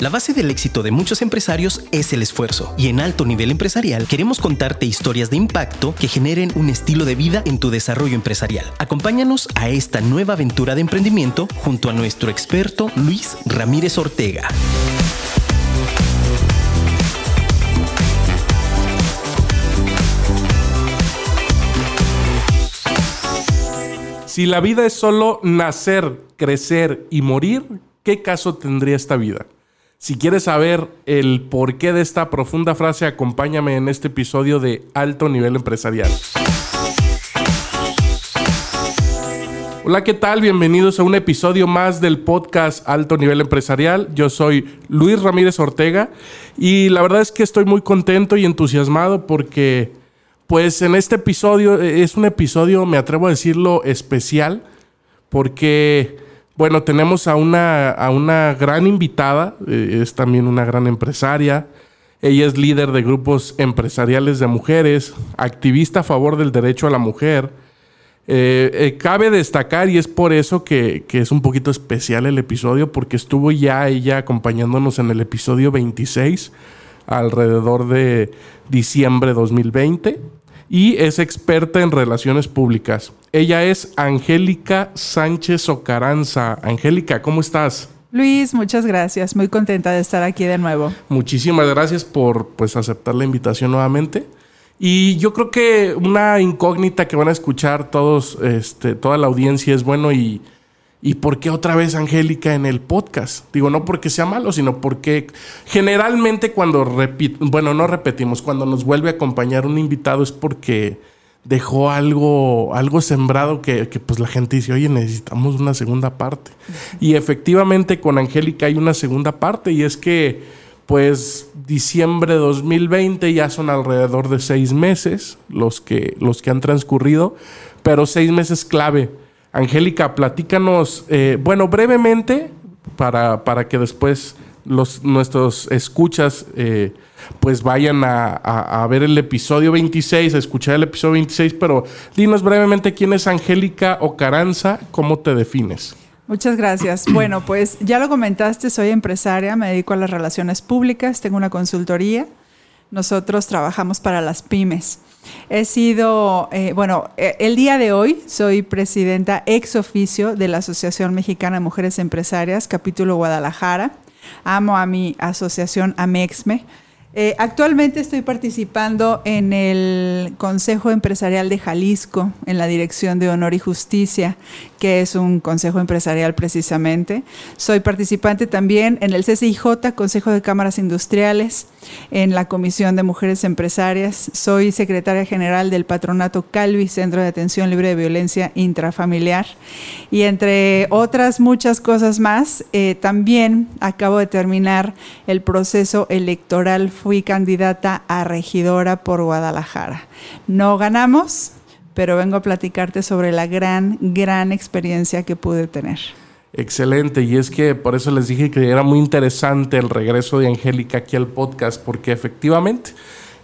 La base del éxito de muchos empresarios es el esfuerzo y en alto nivel empresarial queremos contarte historias de impacto que generen un estilo de vida en tu desarrollo empresarial. Acompáñanos a esta nueva aventura de emprendimiento junto a nuestro experto Luis Ramírez Ortega. Si la vida es solo nacer, crecer y morir, ¿qué caso tendría esta vida? Si quieres saber el porqué de esta profunda frase, acompáñame en este episodio de Alto Nivel Empresarial. Hola, ¿qué tal? Bienvenidos a un episodio más del podcast Alto Nivel Empresarial. Yo soy Luis Ramírez Ortega y la verdad es que estoy muy contento y entusiasmado porque pues en este episodio es un episodio, me atrevo a decirlo, especial porque bueno, tenemos a una, a una gran invitada, eh, es también una gran empresaria. Ella es líder de grupos empresariales de mujeres, activista a favor del derecho a la mujer. Eh, eh, cabe destacar, y es por eso que, que, es un poquito especial el episodio, porque estuvo ya ella acompañándonos en el episodio 26, alrededor de diciembre de 2020 y es experta en relaciones públicas. Ella es Angélica Sánchez Ocaranza. Angélica, ¿cómo estás? Luis, muchas gracias. Muy contenta de estar aquí de nuevo. Muchísimas gracias por pues aceptar la invitación nuevamente. Y yo creo que una incógnita que van a escuchar todos, este, toda la audiencia es bueno y ¿Y por qué otra vez Angélica en el podcast? Digo, no porque sea malo, sino porque generalmente cuando repetimos, bueno, no repetimos, cuando nos vuelve a acompañar un invitado es porque dejó algo, algo sembrado que, que pues la gente dice, oye, necesitamos una segunda parte. Y efectivamente con Angélica hay una segunda parte y es que pues diciembre de 2020 ya son alrededor de seis meses los que, los que han transcurrido, pero seis meses clave Angélica, platícanos, eh, bueno, brevemente, para, para, que después los, nuestros escuchas eh, pues vayan a, ver el episodio 26, a escuchar el episodio 26, pero dinos brevemente quién es Angélica Ocaranza, cómo te defines. Muchas gracias. Bueno, pues ya lo comentaste, soy empresaria, me dedico a las relaciones públicas, tengo una consultoría. Nosotros trabajamos para las pymes. He sido, eh, bueno, eh, el día de hoy soy presidenta ex oficio de la Asociación Mexicana de Mujeres Empresarias, capítulo Guadalajara. Amo a mi asociación Amexme eh, actualmente estoy participando en el Consejo Empresarial de Jalisco, en la Dirección de Honor y Justicia, que es un consejo empresarial precisamente. Soy participante también en el CCIJ, Consejo de Cámaras Industriales, en la Comisión de Mujeres Empresarias. Soy secretaria general del Patronato Calvi, Centro de Atención Libre de Violencia Intrafamiliar. Y entre otras muchas cosas más, eh, también acabo de terminar el proceso electoral fui candidata a regidora por Guadalajara. No ganamos, pero vengo a platicarte sobre la gran, gran experiencia que pude tener. Excelente, y es que por eso les dije que era muy interesante el regreso de Angélica aquí al podcast, porque efectivamente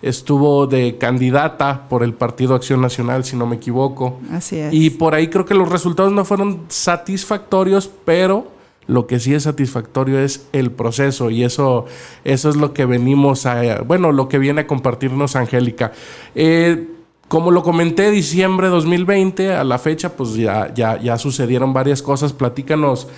estuvo de candidata por el Partido Acción Nacional, si no me equivoco. Así es. Y por ahí creo que los resultados no fueron satisfactorios, pero lo que sí es satisfactorio es el proceso y eso, eso es lo que venimos a, bueno, lo que viene a compartirnos Angélica. Eh, como lo comenté, diciembre de 2020, a la fecha, pues ya, ya, ya sucedieron varias cosas. Platícanos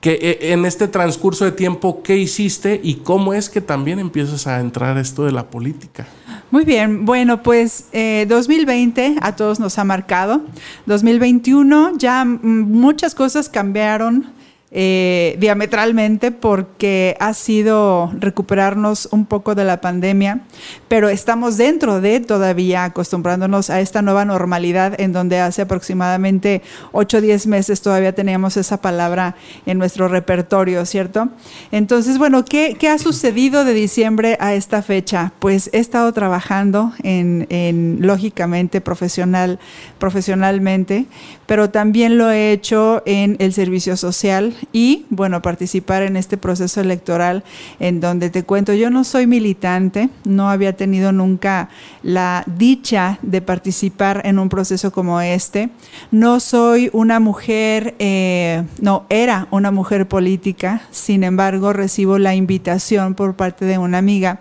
que eh, en este transcurso de tiempo, ¿qué hiciste y cómo es que también empiezas a entrar esto de la política? Muy bien, bueno, pues 2020 eh, a todos nos ha marcado. 2021 ya muchas cosas cambiaron eh, diametralmente porque ha sido recuperarnos un poco de la pandemia, pero estamos dentro de todavía acostumbrándonos a esta nueva normalidad en donde hace aproximadamente 8 o 10 meses todavía teníamos esa palabra en nuestro repertorio, ¿cierto? Entonces, bueno, ¿qué, qué ha sucedido de diciembre a esta fecha? Pues he estado trabajando en, en lógicamente, profesional, profesionalmente, pero también lo he hecho en el servicio social y, bueno, participar en este proceso electoral en donde te cuento, yo no soy militante, no había tenido nunca la dicha de participar en un proceso como este, no soy una mujer, eh, no, era una mujer política, sin embargo recibo la invitación por parte de una amiga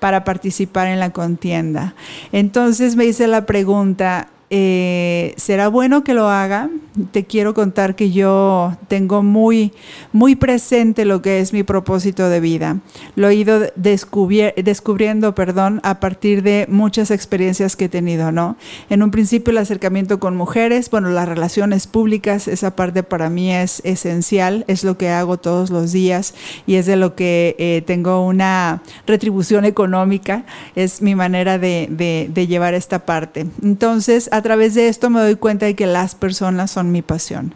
para participar en la contienda. Entonces me hice la pregunta, eh, será bueno que lo haga. Te quiero contar que yo tengo muy, muy presente lo que es mi propósito de vida. Lo he ido descubriendo, perdón, a partir de muchas experiencias que he tenido, ¿no? En un principio el acercamiento con mujeres, bueno, las relaciones públicas, esa parte para mí es esencial, es lo que hago todos los días y es de lo que eh, tengo una retribución económica, es mi manera de, de, de llevar esta parte. Entonces, a través de esto me doy cuenta de que las personas son mi pasión.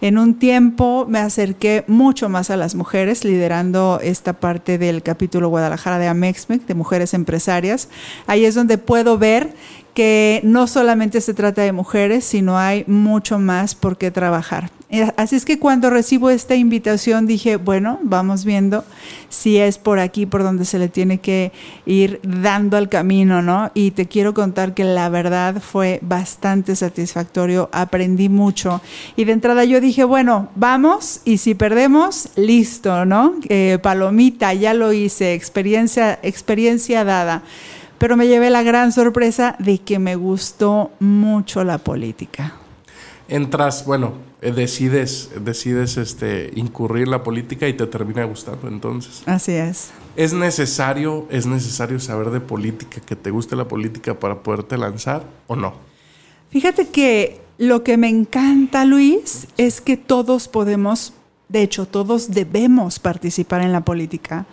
En un tiempo me acerqué mucho más a las mujeres, liderando esta parte del capítulo Guadalajara de Amexmec, de mujeres empresarias. Ahí es donde puedo ver que no solamente se trata de mujeres, sino hay mucho más por qué trabajar. Eh, así es que cuando recibo esta invitación dije, bueno, vamos viendo si es por aquí por donde se le tiene que ir dando al camino, ¿no? Y te quiero contar que la verdad fue bastante satisfactorio, aprendí mucho y de entrada yo dije, bueno, vamos y si perdemos, listo, ¿no? Eh, palomita, ya lo hice, experiencia, experiencia dada pero me llevé la gran sorpresa de que me gustó mucho la política. Entras, bueno, eh, decides, decides este, incurrir la política y te termina gustando entonces. Así es. ¿Es necesario, ¿Es necesario saber de política, que te guste la política para poderte lanzar o no? Fíjate que lo que me encanta, Luis, es que todos podemos, de hecho, todos debemos participar en la política.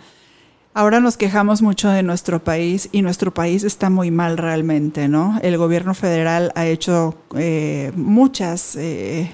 Ahora nos quejamos mucho de nuestro país y nuestro país está muy mal realmente, ¿no? El gobierno federal ha hecho eh, muchas eh,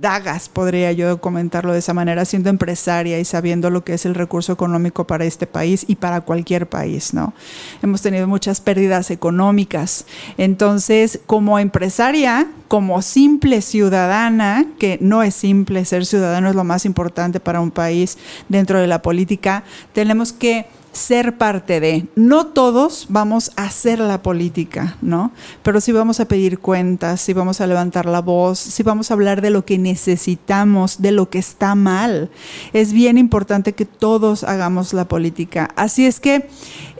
dagas, podría yo comentarlo de esa manera, siendo empresaria y sabiendo lo que es el recurso económico para este país y para cualquier país, ¿no? Hemos tenido muchas pérdidas económicas. Entonces, como empresaria, como simple ciudadana, que no es simple, ser ciudadano es lo más importante para un país dentro de la política, tenemos que ser parte de. No todos vamos a hacer la política, ¿no? Pero sí vamos a pedir cuentas, sí vamos a levantar la voz, sí vamos a hablar de lo que necesitamos, de lo que está mal. Es bien importante que todos hagamos la política. Así es que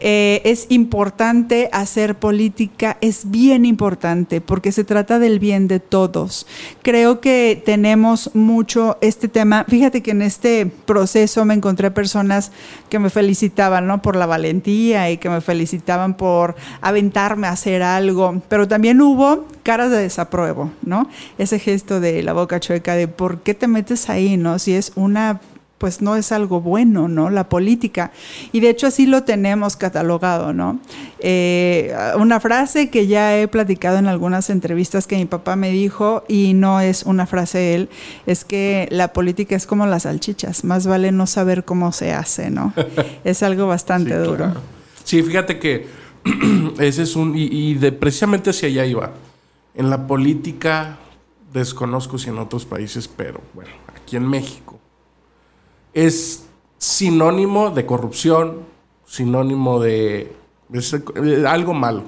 eh, es importante hacer política, es bien importante porque se trata del bien de todos. Creo que tenemos mucho este tema. Fíjate que en este proceso me encontré personas que me felicitaban, ¿no? Por la valentía y que me felicitaban por aventarme a hacer algo, pero también hubo caras de desapruebo, ¿no? Ese gesto de la boca chueca de ¿por qué te metes ahí, no? Si es una pues no es algo bueno, ¿no? La política. Y de hecho así lo tenemos catalogado, ¿no? Eh, una frase que ya he platicado en algunas entrevistas que mi papá me dijo, y no es una frase de él, es que la política es como las salchichas, más vale no saber cómo se hace, ¿no? es algo bastante duro. Sí, fíjate que ese es un, y, y de, precisamente hacia allá iba. En la política, desconozco si en otros países, pero bueno, aquí en México es sinónimo de corrupción, sinónimo de, algo malo.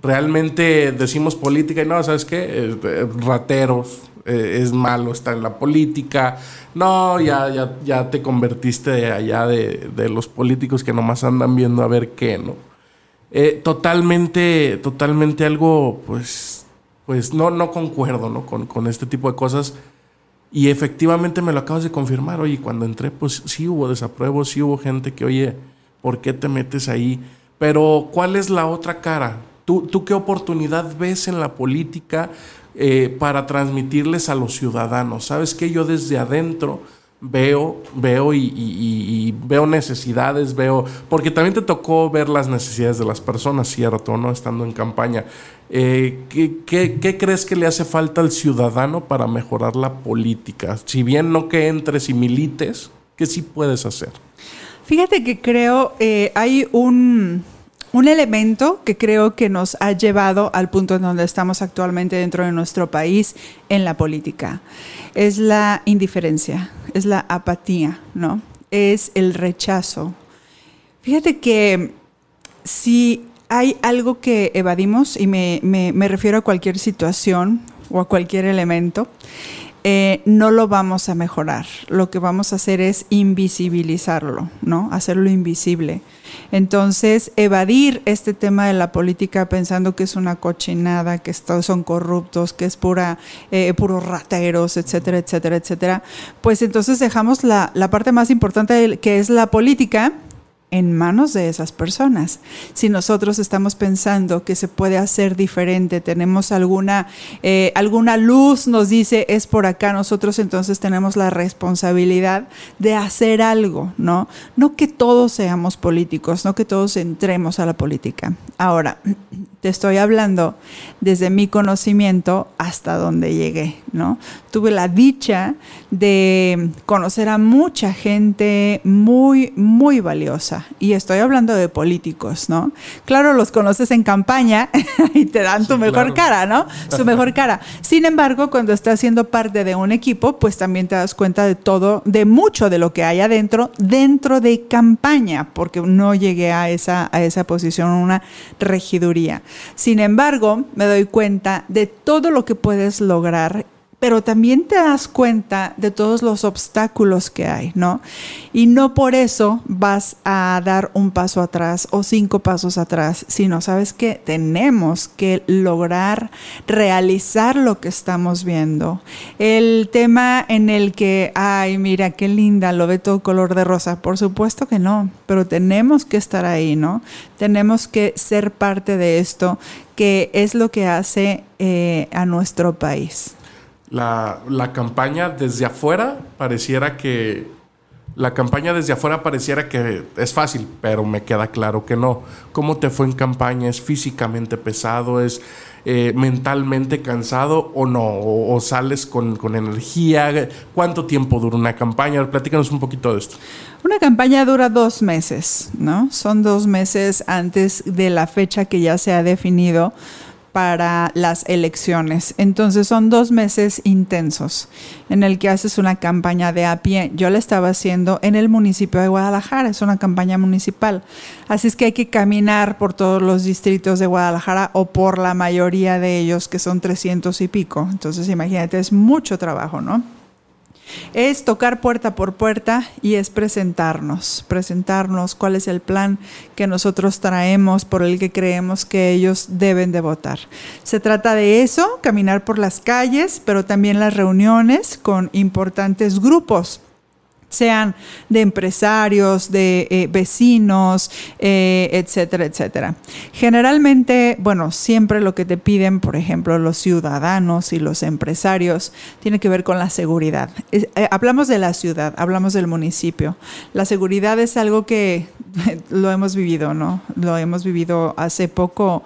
Realmente decimos política y no, ¿sabes qué? Rateros, eh, es malo estar en la política. No, ya, ya, ya te convertiste allá de, de, los políticos que nomás andan viendo a ver qué, ¿no? Eh, totalmente, totalmente algo, pues, pues no, no concuerdo, ¿no? Con, con este tipo de cosas y efectivamente me lo acabas de confirmar. Oye, cuando entré, pues sí hubo desapruebos, sí hubo gente que, oye, ¿por qué te metes ahí? Pero, ¿cuál es la otra cara? ¿Tú, tú qué oportunidad ves en la política eh, para transmitirles a los ciudadanos? ¿Sabes que Yo desde adentro veo, veo y, veo necesidades, veo, porque también te tocó ver las necesidades de las personas, ¿cierto? ¿No? Estando en campaña. Eh, ¿qué, crees que le hace falta al ciudadano para mejorar la política? Si bien no que entres y milites, ¿qué sí puedes hacer? Fíjate que creo, eh, hay un un elemento que creo que nos ha llevado al punto en donde estamos actualmente dentro de nuestro país en la política. Es la indiferencia, es la apatía, ¿no? Es el rechazo. Fíjate que si hay algo que evadimos, y me, refiero a cualquier situación o a cualquier elemento, eh, no lo vamos a mejorar. Lo que vamos a hacer es invisibilizarlo, ¿no? Hacerlo invisible. Entonces, evadir este tema de la política pensando que es una cochinada, que son corruptos, que es pura, eh, puros rateros, etcétera, etcétera, etcétera, pues entonces dejamos la, la parte más importante que es la política en manos de esas personas. Si nosotros estamos pensando que se puede hacer diferente, tenemos alguna, eh, alguna luz, nos dice es por acá, nosotros entonces tenemos la responsabilidad de hacer algo, ¿no? No que todos seamos políticos, no que todos entremos a la política. Ahora, te estoy hablando desde mi conocimiento hasta donde llegué, ¿no? Tuve la dicha de conocer a mucha gente muy, muy valiosa. Y estoy hablando de políticos, ¿no? Claro, los conoces en campaña y te dan tu mejor cara, ¿no? Su mejor cara. Sin embargo, cuando estás siendo parte de un equipo, pues también te das cuenta de todo, de mucho de lo que hay adentro, dentro de campaña, porque no llegué a esa, a esa posición, una regiduría. Sin embargo, me doy cuenta de todo lo que puedes lograr pero también te das cuenta de todos los obstáculos que hay, ¿no? Y no por eso vas a dar un paso atrás o cinco pasos atrás, sino sabes que tenemos que lograr realizar lo que estamos viendo. El tema en el que, ay, mira, qué linda, lo ve todo color de rosa, por supuesto que no, pero tenemos que estar ahí, ¿no? Tenemos que ser parte de esto, que es lo que hace eh, a nuestro país la, la campaña desde afuera pareciera que la campaña desde afuera pareciera que es fácil, pero me queda claro que no. ¿Cómo te fue en campaña? ¿Es físicamente pesado? ¿Es eh, mentalmente cansado o no? ¿O, sales con, con, energía? ¿Cuánto tiempo dura una campaña? Platícanos un poquito de esto. Una campaña dura dos meses, ¿no? Son dos meses antes de la fecha que ya se ha definido para las elecciones. Entonces son dos meses intensos en el que haces una campaña de a pie. Yo la estaba haciendo en el municipio de Guadalajara, es una campaña municipal. Así es que hay que caminar por todos los distritos de Guadalajara o por la mayoría de ellos, que son 300 y pico. Entonces imagínate, es mucho trabajo, ¿no? Es tocar puerta por puerta y es presentarnos, presentarnos cuál es el plan que nosotros traemos por el que creemos que ellos deben de votar. Se trata de eso, caminar por las calles, pero también las reuniones con importantes grupos sean de empresarios, de eh, vecinos, eh, etcétera, etcétera. Generalmente, bueno, siempre lo que te piden, por ejemplo, los ciudadanos y los empresarios, tiene que ver con la seguridad. Eh, hablamos de la ciudad, hablamos del municipio. La seguridad es algo que lo hemos vivido, ¿no? Lo hemos vivido hace poco.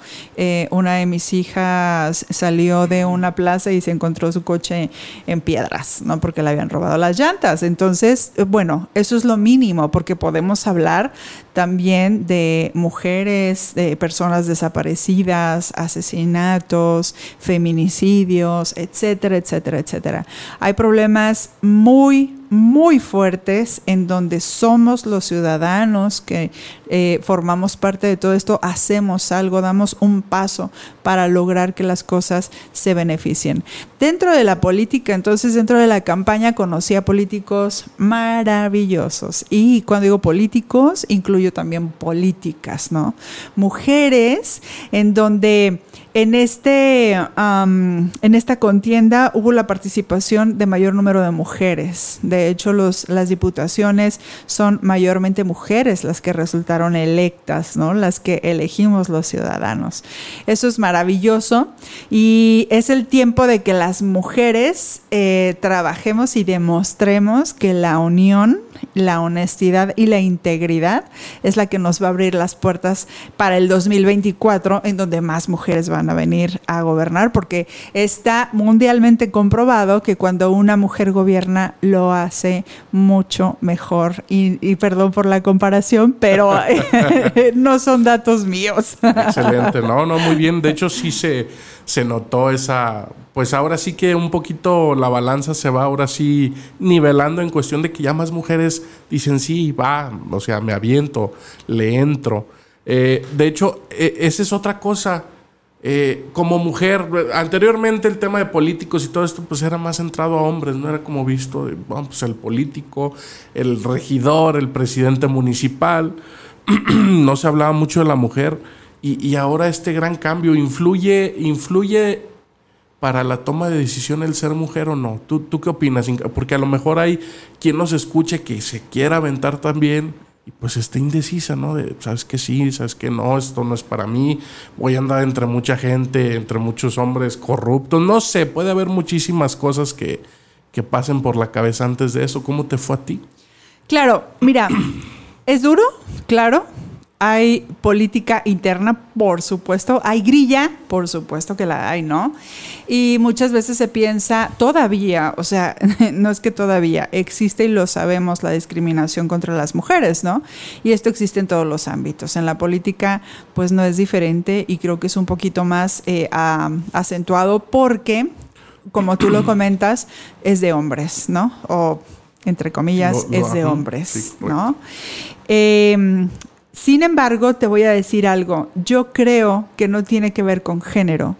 una de mis hijas salió de una plaza y se encontró su coche en piedras, ¿no? Porque le habían robado las llantas. Entonces, eh, bueno, eso es lo mínimo, porque podemos hablar también de mujeres, de personas desaparecidas, asesinatos, feminicidios, etcétera, etcétera, etcétera. Hay problemas muy muy fuertes en donde somos los ciudadanos que eh, formamos parte de todo esto, hacemos algo, damos un paso para lograr que las cosas se beneficien. Dentro de la política, entonces dentro de la campaña conocí a políticos maravillosos y cuando digo políticos, incluyo también políticas, ¿no? Mujeres en donde en, este, en esta contienda hubo la participación de mayor número de mujeres. De hecho, los, las diputaciones son mayormente mujeres las que resultaron electas, ¿no? las que elegimos los ciudadanos. Eso es maravilloso y es el tiempo de que las mujeres eh, trabajemos y demostremos que la unión, la honestidad y la integridad es la que nos va a abrir las puertas para el 2024, en donde más mujeres van a venir a gobernar, porque está mundialmente comprobado que cuando una mujer gobierna lo hace mucho mejor. Y, perdón por la comparación, pero no son datos míos. Excelente, no, no, muy bien. De hecho, sí se, se notó esa, pues ahora sí que un poquito la balanza se va ahora sí nivelando en cuestión de que ya más mujeres dicen, sí, va, o sea, me aviento, le entro. Eh, de hecho, e, esa es otra cosa. Eh, como mujer, anteriormente el tema de políticos y todo esto pues era más centrado a hombres, no era como visto, pues el político, el regidor, el presidente municipal, no se hablaba mucho de la mujer y, ahora este gran cambio influye, influye para la toma de decisión el ser mujer o no. ¿Tú, ¿Tú qué opinas? Porque a lo mejor hay quien nos escuche que se quiera aventar también y pues está indecisa, ¿no? De, sabes que sí, sabes que no, esto no es para mí, voy a andar entre mucha gente, entre muchos hombres corruptos, no sé, puede haber muchísimas cosas que, que pasen por la cabeza antes de eso. ¿Cómo te fue a ti? Claro, mira, es duro, claro, hay política interna, por supuesto, hay grilla, por supuesto que la hay, ¿no? Y muchas veces se piensa, todavía, o sea, no es que todavía, existe y lo sabemos la discriminación contra las mujeres, ¿no? Y esto existe en todos los ámbitos. En la política, pues no es diferente y creo que es un poquito más eh, acentuado porque, como tú lo comentas, es de hombres, ¿no? O entre comillas, es de hombres, ¿no? Eh, sin embargo, te voy a decir algo, yo creo que no tiene que ver con género.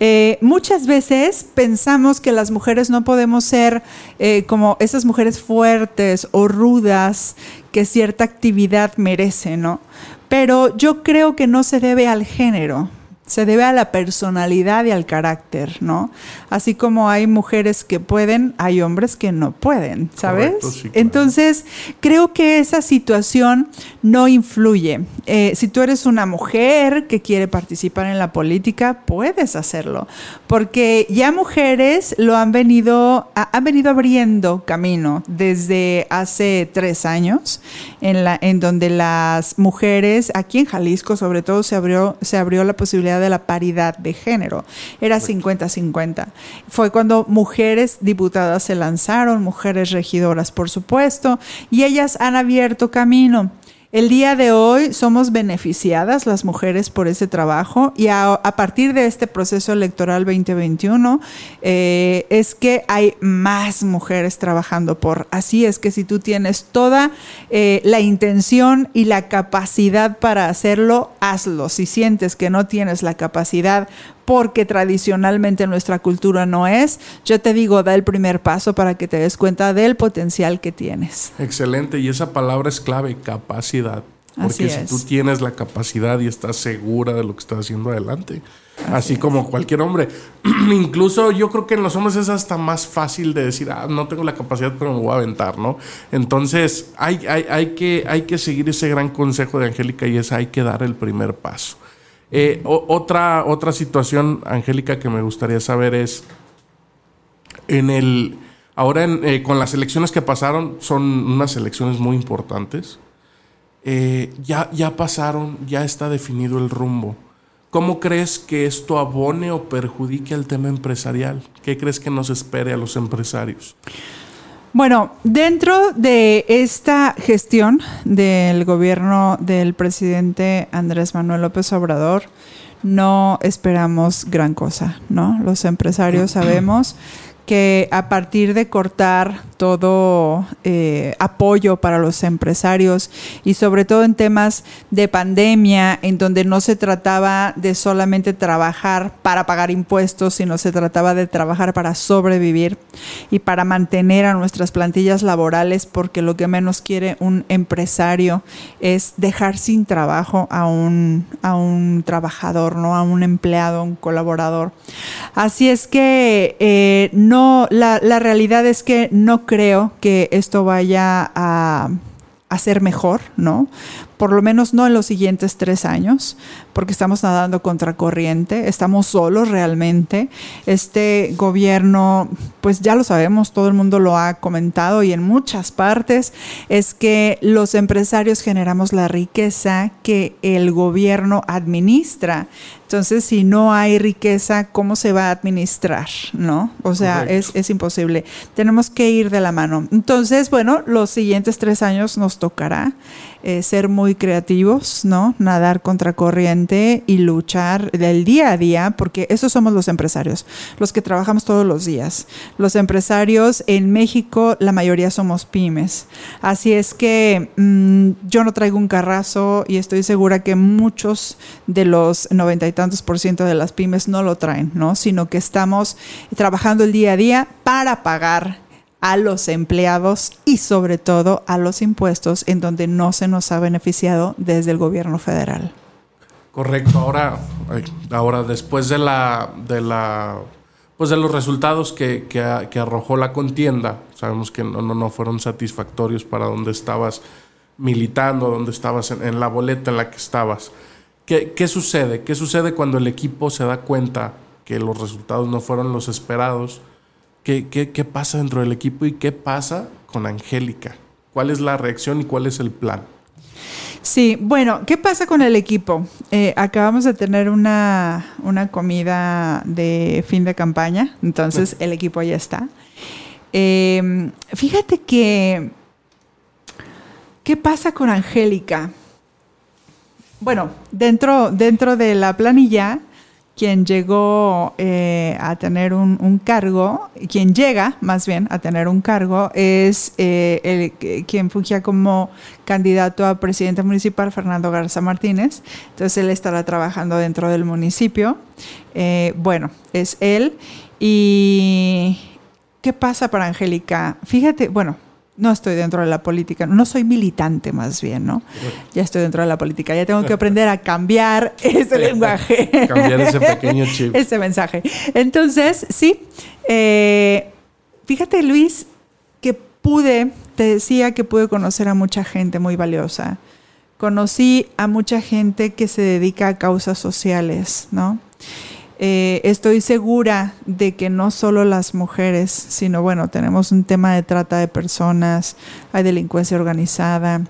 Eh, muchas veces pensamos que las mujeres no podemos ser eh, como esas mujeres fuertes o rudas que cierta actividad merece, ¿no? Pero yo creo que no se debe al género se debe a la personalidad y al carácter, ¿no? Así como hay mujeres que pueden, hay hombres que no pueden, ¿sabes? Entonces, creo que esa situación no influye. Eh, si tú eres una mujer que quiere participar en la política, puedes hacerlo, porque ya mujeres lo han venido, han venido abriendo camino desde hace tres años, en, la, en donde las mujeres, aquí en Jalisco sobre todo, se abrió, se abrió la posibilidad de la paridad de género. Era 50-50. Fue cuando mujeres diputadas se lanzaron, mujeres regidoras, por supuesto, y ellas han abierto camino. El día de hoy somos beneficiadas las mujeres por ese trabajo y a, partir de este proceso electoral 2021 eh, es que hay más mujeres trabajando por. Así es que si tú tienes toda eh, la intención y la capacidad para hacerlo, hazlo. Si sientes que no tienes la capacidad porque tradicionalmente nuestra cultura no es, yo te digo, da el primer paso para que te des cuenta del potencial que tienes. Excelente, y esa palabra es clave, capacidad. Porque si tú tienes la capacidad y estás segura de lo que estás haciendo adelante, así, como cualquier hombre, incluso yo creo que en los hombres es hasta más fácil de decir, ah, no tengo la capacidad, pero me voy a aventar, ¿no? Entonces hay, hay, hay, que, hay que seguir ese gran consejo de Angélica y es hay que dar el primer paso. Eh, otra, otra situación, Angélica, que me gustaría saber es, en el, ahora eh, con las elecciones que pasaron, son unas elecciones muy importantes. Eh, ya, ya pasaron, ya está definido el rumbo. ¿Cómo crees que esto abone o perjudique al tema empresarial? ¿Qué crees que nos espere a los empresarios? Bueno, dentro de esta gestión del gobierno del presidente Andrés Manuel López Obrador, no esperamos gran cosa, ¿no? Los empresarios sabemos que a partir de cortar todo eh, apoyo para los empresarios y sobre todo en temas de pandemia, en donde no se trataba de solamente trabajar para pagar impuestos, sino se trataba de trabajar para sobrevivir y para mantener a nuestras plantillas laborales, porque lo que menos quiere un empresario es dejar sin trabajo a un, a un trabajador, ¿no? a un empleado, a un colaborador. Así es que eh, no no, la, realidad es que no creo que esto vaya a, ser mejor, ¿no? por lo menos no en los siguientes tres años, porque estamos nadando contra corriente, estamos solos realmente. Este gobierno, pues ya lo sabemos, todo el mundo lo ha comentado y en muchas partes, es que los empresarios generamos la riqueza que el gobierno administra. Entonces, si no hay riqueza, ¿cómo se va a administrar? ¿No? O sea, es, es, imposible. Tenemos que ir de la mano. Entonces, bueno, los siguientes tres años nos tocará eh, ser muy creativos, ¿no? Nadar contra corriente y luchar del día a día, porque esos somos los empresarios, los que trabajamos todos los días. Los empresarios en México, la mayoría somos pymes. Así es que mmm, yo no traigo un carrazo y estoy segura que muchos de los noventa y tantos por ciento de las pymes no lo traen, ¿no? Sino que estamos trabajando el día a día para pagar a los empleados y sobre todo a los impuestos en donde no se nos ha beneficiado desde el gobierno federal. Correcto. Ahora, ahora después de la, de la pues de los resultados que, que, que arrojó la contienda, sabemos que no, no, no, fueron satisfactorios para donde estabas militando, donde estabas en, en la boleta en la que estabas. ¿Qué, ¿Qué sucede? ¿Qué sucede cuando el equipo se da cuenta que los resultados no fueron los esperados? ¿Qué, qué, qué pasa dentro del equipo y qué pasa con Angélica? ¿Cuál es la reacción y cuál es el plan? Sí, bueno, ¿qué pasa con el equipo? Eh, acabamos de tener una, una, comida de fin de campaña, entonces el equipo ya está. Eh, fíjate que, ¿qué pasa con Angélica? Bueno, dentro, dentro de la planilla, quien llegó eh, a tener un, un, cargo, quien llega más bien a tener un cargo, es eh, el, quien fungía como candidato a presidente municipal, Fernando Garza Martínez. Entonces él estará trabajando dentro del municipio. Eh, bueno, es él. ¿Y qué pasa para Angélica? Fíjate, bueno, no estoy dentro de la política, no soy militante más bien, ¿no? Ya estoy dentro de la política, ya tengo que aprender a cambiar ese lenguaje. cambiar ese pequeño chip. Ese mensaje. Entonces, sí, eh, fíjate Luis, que pude, te decía que pude conocer a mucha gente muy valiosa. Conocí a mucha gente que se dedica a causas sociales, ¿no? Eh, estoy segura de que no solo las mujeres, sino bueno, tenemos un tema de trata de personas, hay delincuencia organizada,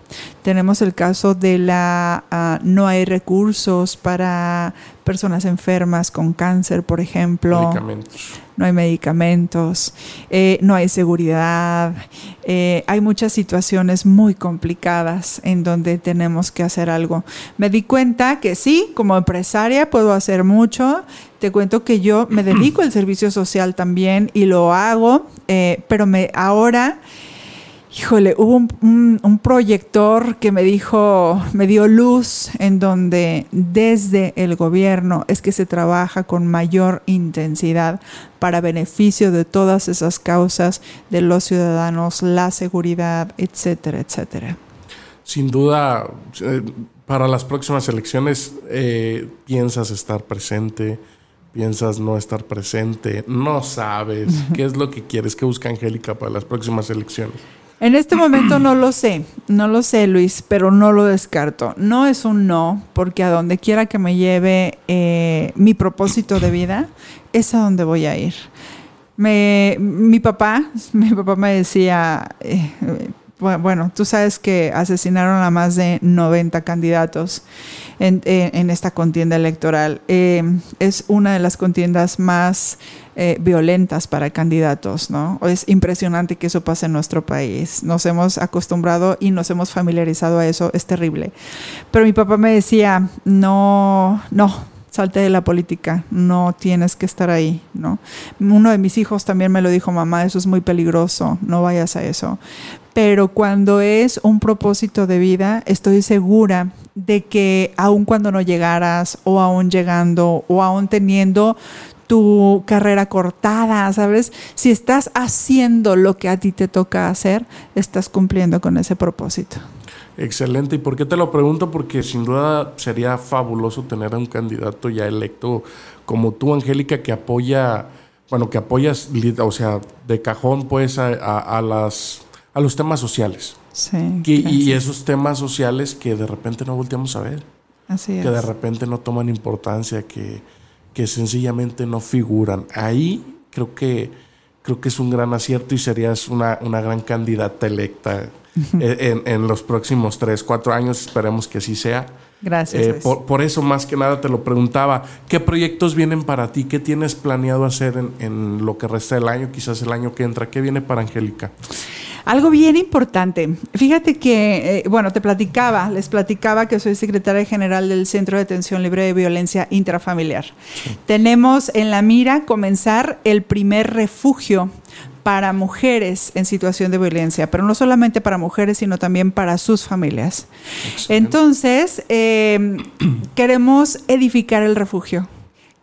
tenemos el caso de la uh, no hay recursos para personas enfermas con cáncer, por ejemplo. Medicamentos. No hay medicamentos, eh, no hay seguridad, eh, hay muchas situaciones muy complicadas en donde tenemos que hacer algo. Me di cuenta que sí, como empresaria puedo hacer mucho. Te cuento que yo me dedico al servicio social también y lo hago, eh, pero me ahora híjole, hubo un, proyector que me dijo, me dio luz en donde desde el gobierno es que se trabaja con mayor intensidad para beneficio de todas esas causas de los ciudadanos, la seguridad, etcétera, etcétera. Sin duda, eh, para las próximas elecciones, eh, piensas estar presente piensas no estar presente, no sabes qué es lo que quieres que busca Angélica para las próximas elecciones. En este momento no lo sé, no lo sé Luis, pero no lo descarto. No es un no, porque a donde quiera que me lleve eh, mi propósito de vida, es a donde voy a ir. Me, mi papá, mi papá me decía, eh, bueno, tú sabes que asesinaron a más de 90 candidatos en, en, en esta contienda electoral. Eh, es una de las contiendas más eh, violentas para candidatos, ¿no? Es impresionante que eso pase en nuestro país. Nos hemos acostumbrado y nos hemos familiarizado a eso, es terrible. Pero mi papá me decía, no, no, salte de la política, no tienes que estar ahí, ¿no? Uno de mis hijos también me lo dijo, mamá, eso es muy peligroso, no vayas a eso. Pero cuando es un propósito de vida, estoy segura de que aun cuando no llegaras o aún llegando o aún teniendo tu carrera cortada, ¿sabes? Si estás haciendo lo que a ti te toca hacer, estás cumpliendo con ese propósito. Excelente. ¿Y por qué te lo pregunto? Porque sin duda sería fabuloso tener a un candidato ya electo como tú, Angélica, que apoya, bueno, que apoyas, o sea, de cajón, pues, a, a, a las, a los temas sociales. Sí. y esos temas sociales que de repente no volteamos a ver. Así es. Que de repente no toman importancia, que, que sencillamente no figuran. Ahí creo que, creo que es un gran acierto y serías una, una gran candidata electa en, en, los próximos tres, cuatro años. Esperemos que así sea. Gracias. Eh, por, por, eso, más que nada, te lo preguntaba. ¿Qué proyectos vienen para ti? ¿Qué tienes planeado hacer en, en lo que resta del año, quizás el año que entra? ¿Qué viene para Angélica? Algo bien importante. Fíjate que, eh, bueno, te platicaba, les platicaba que soy secretaria general del Centro de Atención Libre de Violencia Intrafamiliar. Sí. Tenemos en la mira comenzar el primer refugio para mujeres en situación de violencia, pero no solamente para mujeres, sino también para sus familias. Excelente. Entonces, eh, queremos edificar el refugio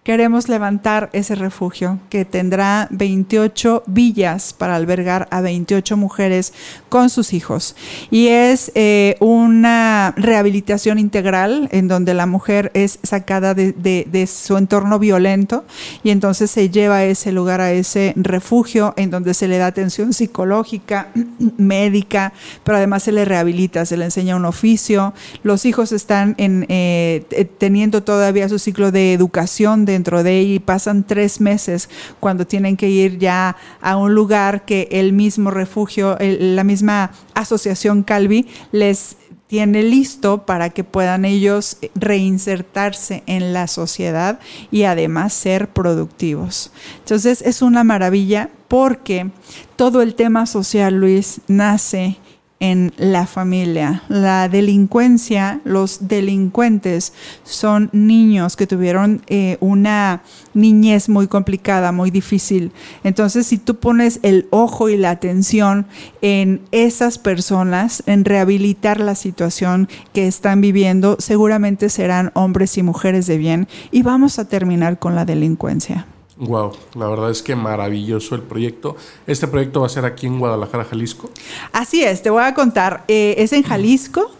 queremos levantar ese refugio que tendrá 28 villas para albergar a 28 mujeres con sus hijos. Y es eh, una rehabilitación integral en donde la mujer es sacada de, su entorno violento y entonces se lleva a ese lugar, a ese refugio en donde se le da atención psicológica, médica, pero además se le rehabilita, se le enseña un oficio. Los hijos están en, eh, teniendo todavía su ciclo de educación, de dentro de y pasan tres meses cuando tienen que ir ya a un lugar que el mismo refugio, la misma asociación Calvi les tiene listo para que puedan ellos reinsertarse en la sociedad y además ser productivos. Entonces es una maravilla porque todo el tema social, Luis, nace en la familia. La delincuencia, los delincuentes son niños que tuvieron eh, una niñez muy complicada, muy difícil. Entonces, si tú pones el ojo y la atención en esas personas, en rehabilitar la situación que están viviendo, seguramente serán hombres y mujeres de bien y vamos a terminar con la delincuencia. Wow, la verdad es que maravilloso el proyecto. Este proyecto va a ser aquí en Guadalajara, Jalisco. Así es, te voy a contar. Eh, es en Jalisco.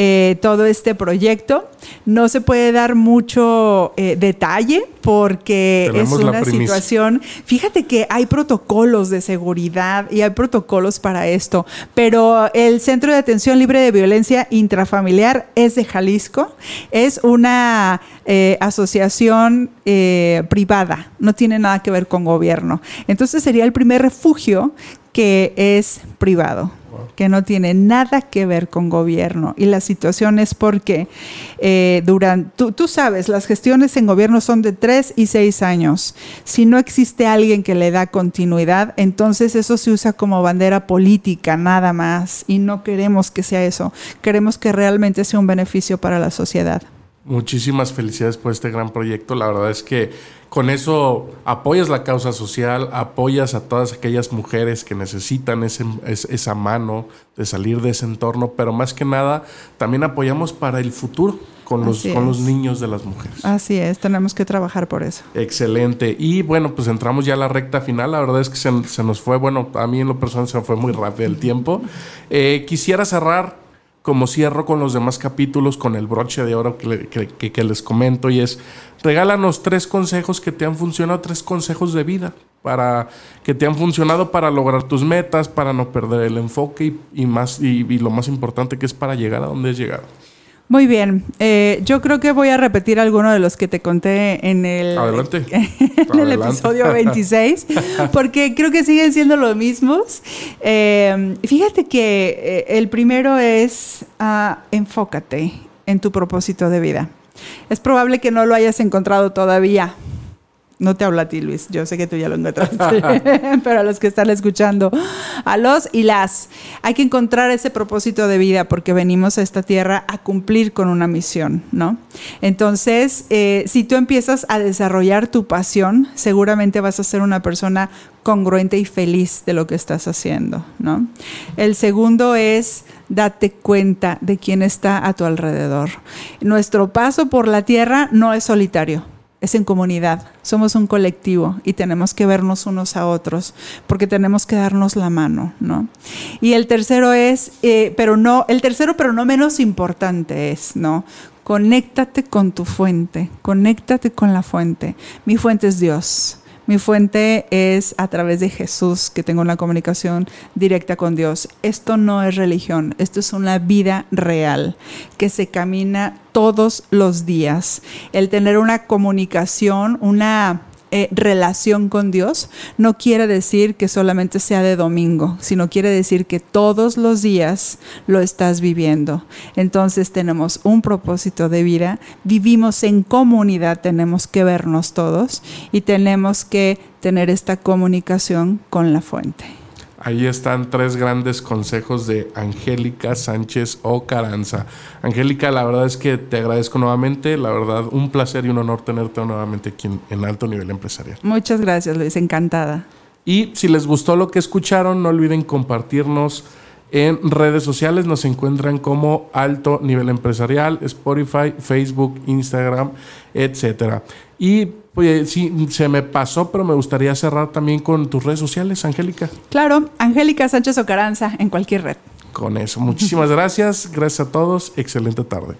Eh, todo este proyecto. No se puede dar mucho eh, detalle porque Tenemos es una situación. Fíjate que hay protocolos de seguridad y hay protocolos para esto, pero el Centro de Atención Libre de Violencia Intrafamiliar es de Jalisco. Es una eh, asociación eh, privada, no tiene nada que ver con gobierno. Entonces sería el primer refugio que es privado que no tiene nada que ver con gobierno. Y la situación es porque eh, durante, tú, tú, sabes, las gestiones en gobierno son de tres y seis años. Si no existe alguien que le da continuidad, entonces eso se usa como bandera política, nada más. Y no queremos que sea eso. Queremos que realmente sea un beneficio para la sociedad. Muchísimas felicidades por este gran proyecto. La verdad es que con eso apoyas la causa social, apoyas a todas aquellas mujeres que necesitan ese, esa mano de salir de ese entorno, pero más que nada también apoyamos para el futuro con los, con los niños de las mujeres. Así es, tenemos que trabajar por eso. Excelente. Y bueno, pues entramos ya a la recta final. La verdad es que se, se nos fue, bueno, a mí en lo personal se me fue muy rápido el tiempo. Eh, quisiera cerrar como cierro con los demás capítulos, con el broche de oro que, que, que, les comento, y es, regálanos tres consejos que te han funcionado, tres consejos de vida, para que te han funcionado para lograr tus metas, para no perder el enfoque y, más, y, y, lo más importante que es para llegar a donde has llegado. Muy bien, eh, yo creo que voy a repetir alguno de los que te conté en el, Adelante. en el episodio 26, porque creo que siguen siendo los mismos. Eh, fíjate que eh, el primero es uh, enfócate en tu propósito de vida. Es probable que no lo hayas encontrado todavía, no te hablo a ti, Luis. Yo sé que tú ya lo encontraste. Pero a los que están escuchando, a los y las, hay que encontrar ese propósito de vida porque venimos a esta tierra a cumplir con una misión, ¿no? Entonces, eh, si tú empiezas a desarrollar tu pasión, seguramente vas a ser una persona congruente y feliz de lo que estás haciendo, ¿no? El segundo es date cuenta de quién está a tu alrededor. Nuestro paso por la tierra no es solitario es en comunidad, somos un colectivo y tenemos que vernos unos a otros porque tenemos que darnos la mano, ¿no? Y el tercero es, eh, pero no, el tercero pero no menos importante es, ¿no? Conéctate con tu fuente, conéctate con la fuente. Mi fuente es Dios. Mi fuente es a través de Jesús, que tengo una comunicación directa con Dios. Esto no es religión, esto es una vida real que se camina todos los días. El tener una comunicación, una eh, relación con Dios no quiere decir que solamente sea de domingo, sino quiere decir que todos los días lo estás viviendo. Entonces tenemos un propósito de vida, vivimos en comunidad, tenemos que vernos todos y tenemos que tener esta comunicación con la fuente. Ahí están tres grandes consejos de Angélica Sánchez Ocaranza. Angélica, la verdad es que te agradezco nuevamente. La verdad, un placer y un honor tenerte nuevamente aquí en, Alto Nivel Empresarial. Muchas gracias, Luis. Encantada. Y si les gustó lo que escucharon, no olviden compartirnos en redes sociales. Nos encuentran como Alto Nivel Empresarial, Spotify, Facebook, Instagram, etcétera. Y Oye, sí, se me pasó, pero me gustaría cerrar también con tus redes sociales, Angélica. Claro, Angélica Sánchez Ocaranza en cualquier red. Con eso, muchísimas gracias. Gracias a todos. Excelente tarde.